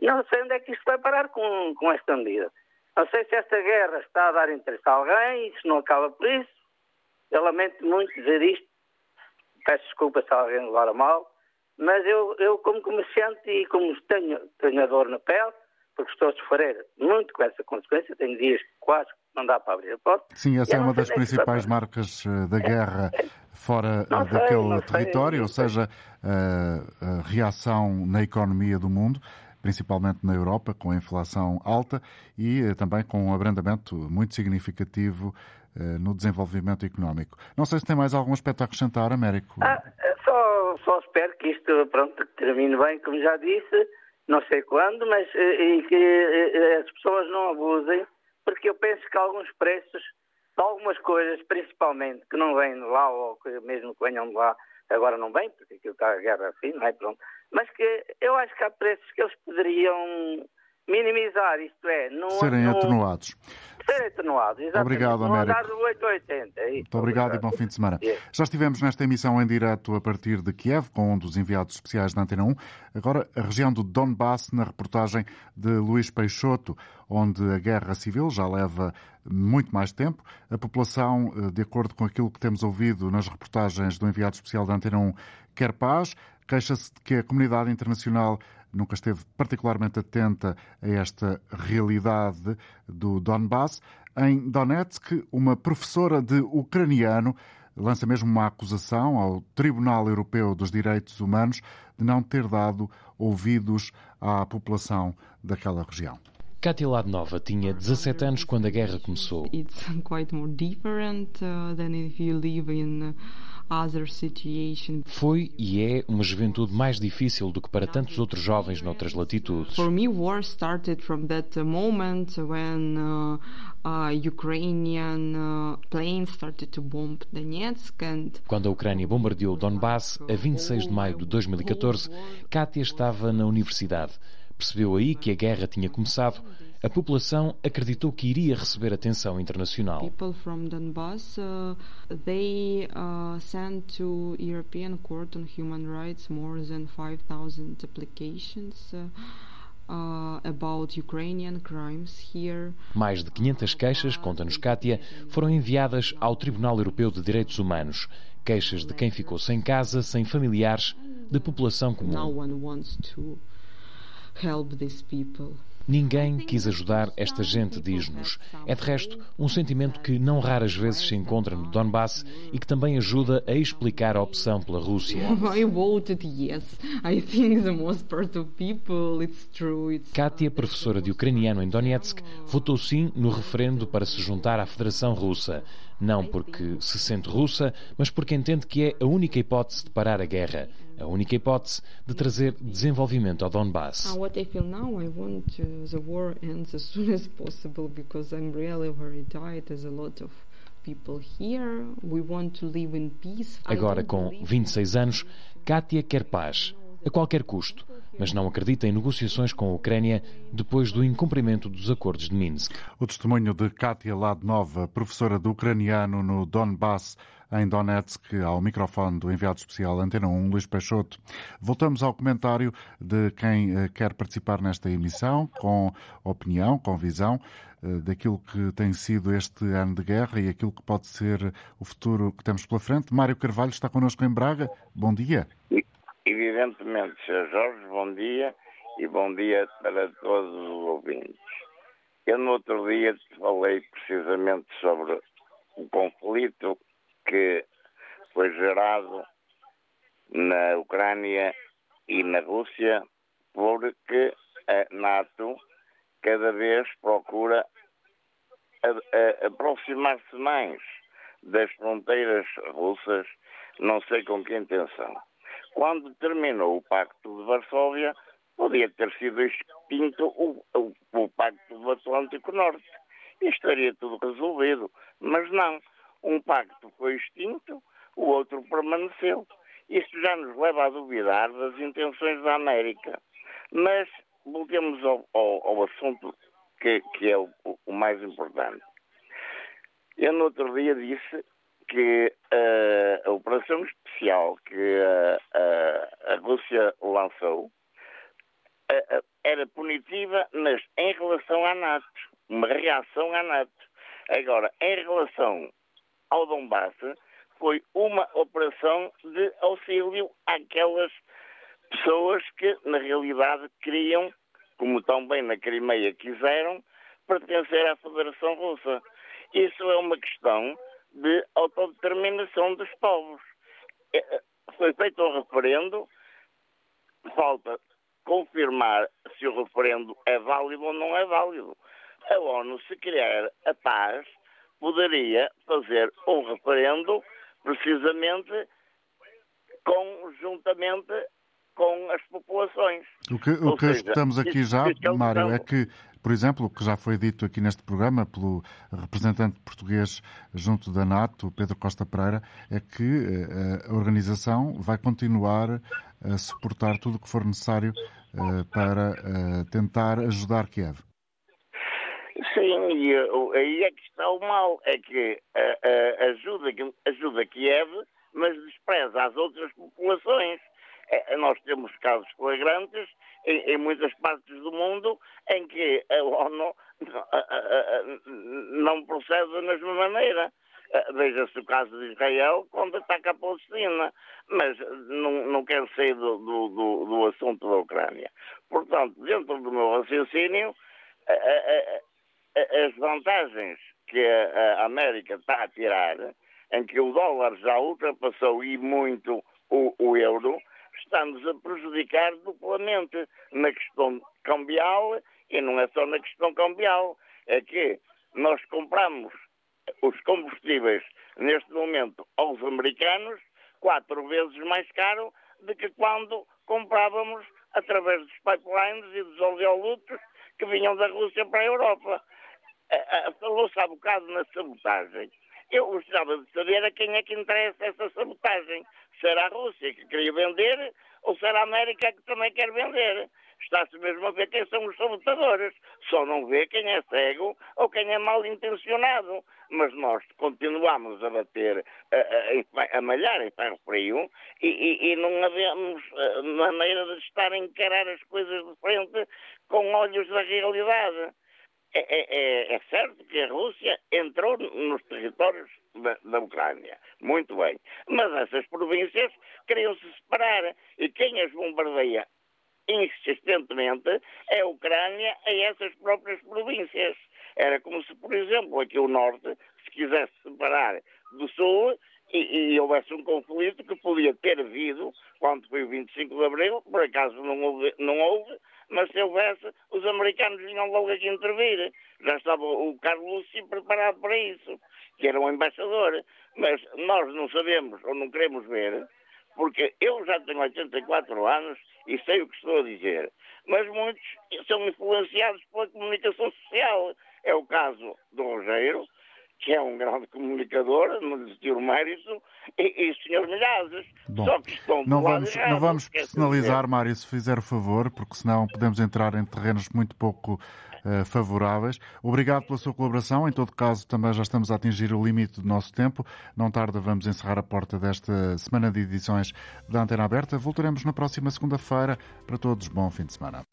Não sei onde é que isto vai parar com, com esta medida. Não sei se esta guerra está a dar interesse a alguém, isso não acaba por isso. Eu lamento muito dizer isto, peço desculpa se alguém levar a mal, mas eu, eu como comerciante e como tenho, tenho a dor na pele, porque estou a sofrer muito com essa consequência, tenho dias que quase não dá para abrir a porta. Sim, essa é uma das principais marcas eh, da guerra fora não daquele sei, território, sei, ou seja, a, a reação na economia do mundo principalmente na Europa, com a inflação alta e eh, também com um abrandamento muito significativo eh, no desenvolvimento económico. Não sei se tem mais algum aspecto a acrescentar, Américo. Ah, só, só espero que isto pronto, termine bem, como já disse, não sei quando, mas e que as pessoas não abusem, porque eu penso que alguns preços de algumas coisas, principalmente, que não vêm de lá ou que mesmo que venham de lá, agora não vêm, porque aquilo está a guerra assim, não é? Pronto mas que eu acho que há preços que eles poderiam minimizar, isto é, não, serem não, atenuados. Serem atenuados, exatamente. Obrigado, Américo. Não andar do 880. É Muito obrigado, e bom fim de semana. Já estivemos nesta emissão em direto a partir de Kiev, com um dos enviados especiais da Antena 1. Agora, a região do Donbass, na reportagem de Luís Peixoto, onde a guerra civil já leva muito mais tempo. A população, eh, de acordo com aquilo que temos ouvido nas reportagens do enviado especial da Antena 1, quer paz, queixa-se de que a comunidade internacional nunca esteve particularmente atenta a esta realidade do Donbass. Em Donetsk, uma professora de ucraniano lança mesmo uma acusação ao Tribunal Europeu dos Direitos Humanos de não ter dado ouvidos à população daquela região. Katia Ladnova tinha 17 anos quando a guerra começou. It's quite more different uh, than if you live in uh, foi e é uma juventude mais difícil do que para tantos outros jovens noutras latitudes. For me, war started from that moment when uh, uh, Ukrainian uh, planes started to bomb Donetsk and Quando a Ucrânia bombardeou Donbass a 26 de maio de 2014, Katia estava na universidade. Percebeu aí que a guerra tinha começado a população acreditou que iria receber atenção internacional. People from Donbass, uh, they uh, sent to European Court on Human Rights more than 5,000 applications. Uh, Uh, about Ukrainian crimes here. Mais de 500 queixas, conta-nos Kátia, foram enviadas ao Tribunal Europeu de Direitos Humanos. Queixas de quem ficou sem casa, sem familiares, de população comum. No one wants to help these people. Ninguém quis ajudar esta gente, diz-nos. É de resto um sentimento que não raras vezes se encontra no Donbass e que também ajuda a explicar a opção pela Rússia. Katia, professora de ucraniano em Donetsk, votou sim no referendo para se juntar à Federação Russa. Não porque se sente russa, mas porque entende que é a única hipótese de parar a guerra a única hipótese de trazer desenvolvimento ao Donbass. What I feel now, I want uh, the war ends as soon as possible because I'm really very tired. There's a lot of people here. We want to live in peace. Agora, com 26 anos, Kátia quer paz, a qualquer custo, mas não acredita em negociações com a Ucrânia depois do incumprimento dos acordos de Minsk. O testemunho de Kátia Ladnova, professora de ucraniano no Donbass, em Donetsk, ao microfone do enviado especial Antena 1, Luís Peixoto. Voltamos ao comentário de quem eh, quer participar nesta emissão, com opinião, com visão eh, daquilo que tem sido este ano de guerra e aquilo que pode ser o futuro que temos pela frente. Mário Carvalho está connosco em Braga. Bom dia. Evidentemente, Sr. Jorge, bom dia e bom dia para todos os ouvintes. Eu no outro dia falei precisamente sobre o conflito que foi gerado na Ucrânia e na Rússia porque a NATO cada vez procura aproximar-se mais das fronteiras russas, não sei com que intenção. Quando terminou o Pacto de Varsóvia, podia ter sido extinto o, o, o Pacto do Atlântico Norte e estaria tudo resolvido, mas não um pacto foi extinto, o outro permaneceu. Isto já nos leva a duvidar das intenções da América. Mas voltemos ao, ao, ao assunto que, que é o, o, mais importante. Eu no outro dia disse que uh, a operação especial que uh, uh, a Rússia lançou era punitiva, mas em relação à NATO, uma reação à NATO. Agora, em relação ao Donbass, foi uma operação de auxílio àquelas pessoas que, na realidade, queriam, como tão bem na Crimeia quiseram, pertencer à Federação Russa. Isso é uma questão de autodeterminação dos povos. É, é, foi feito um referendo, falta confirmar se o referendo é válido ou não é válido. A ONU, se querer a paz, poderia fazer um referendo precisamente conjuntamente com as populações. O que, o que seja, escutamos aqui já, é Mário, é que, por exemplo, o que já foi dito aqui neste programa pelo representante português junto da NATO, Pedro Costa Pereira, é que uh, a organização vai continuar a suportar tudo o que for necessário uh, para uh, tentar ajudar Kiev. Sim, e aí é que está o mal, é que ajuda, ajuda Kiev, mas despreza as outras populações. Nós temos casos flagrantes em, em, muitas partes do mundo em que a ONU não procede da mesma maneira. Eh, veja-se o caso de Israel quando ataca a Palestina, mas não, não quero sair do, do, do, do assunto da Ucrânia. Portanto, dentro do meu raciocínio, as vantagens que a América está a tirar, em que o dólar já ultrapassou e muito o, o euro, está-nos a prejudicar duplamente na questão cambial e não é só na questão cambial, é que nós compramos os combustíveis neste momento aos americanos quatro vezes mais caro do que quando comprávamos através dos pipelines e dos oleodutos que vinham da Rússia para a Europa. Falou-se há bocado na sabotagem. Eu gostava de saber a quem é que interessa essa sabotagem. Será a Rússia que queria vender ou será a América que também quer vender? Está-se mesmo a ver quem são os sabotadores. Só não vê quem é cego ou quem é mal intencionado. Mas nós continuamos a bater, a, a, a malhar em ferro frio e, e, e não havemos eh, maneira de estar a encarar as coisas de frente com olhos da realidade. É, é, é, é, certo que a Rússia entrou nos territórios da, da, Ucrânia, muito bem, mas essas províncias queriam se separar. E quem as bombardeia insistentemente é a Ucrânia a essas próprias províncias. Era como se, por exemplo, aqui o Norte se quisesse separar do Sul e, e, houvesse um conflito que podia ter havido quando foi o 25 de Abril, por acaso não houve, não houve mas se houvesse, os americanos vinham logo aqui intervir. Já estava o Carlos Lúcio preparado para isso, que era um embaixador. Mas nós não sabemos ou não queremos ver, porque eu já tenho 84 anos e sei o que estou a dizer. Mas muitos são influenciados pela comunicação social. É o caso do Rogério, que é um grande comunicador, não lhe tiro mérito, e, e o Sr. Milhazes. Só que estão não vamos, errado, não vamos personalizar, Mário, se fizer favor, porque senão podemos entrar em terrenos muito pouco uh, favoráveis. Obrigado pela sua colaboração. Em todo caso, também já estamos a atingir o limite do nosso tempo. Não tarda, vamos encerrar a porta desta semana de edições da Antena Aberta. Voltaremos na próxima segunda-feira. Para todos, bom fim de semana.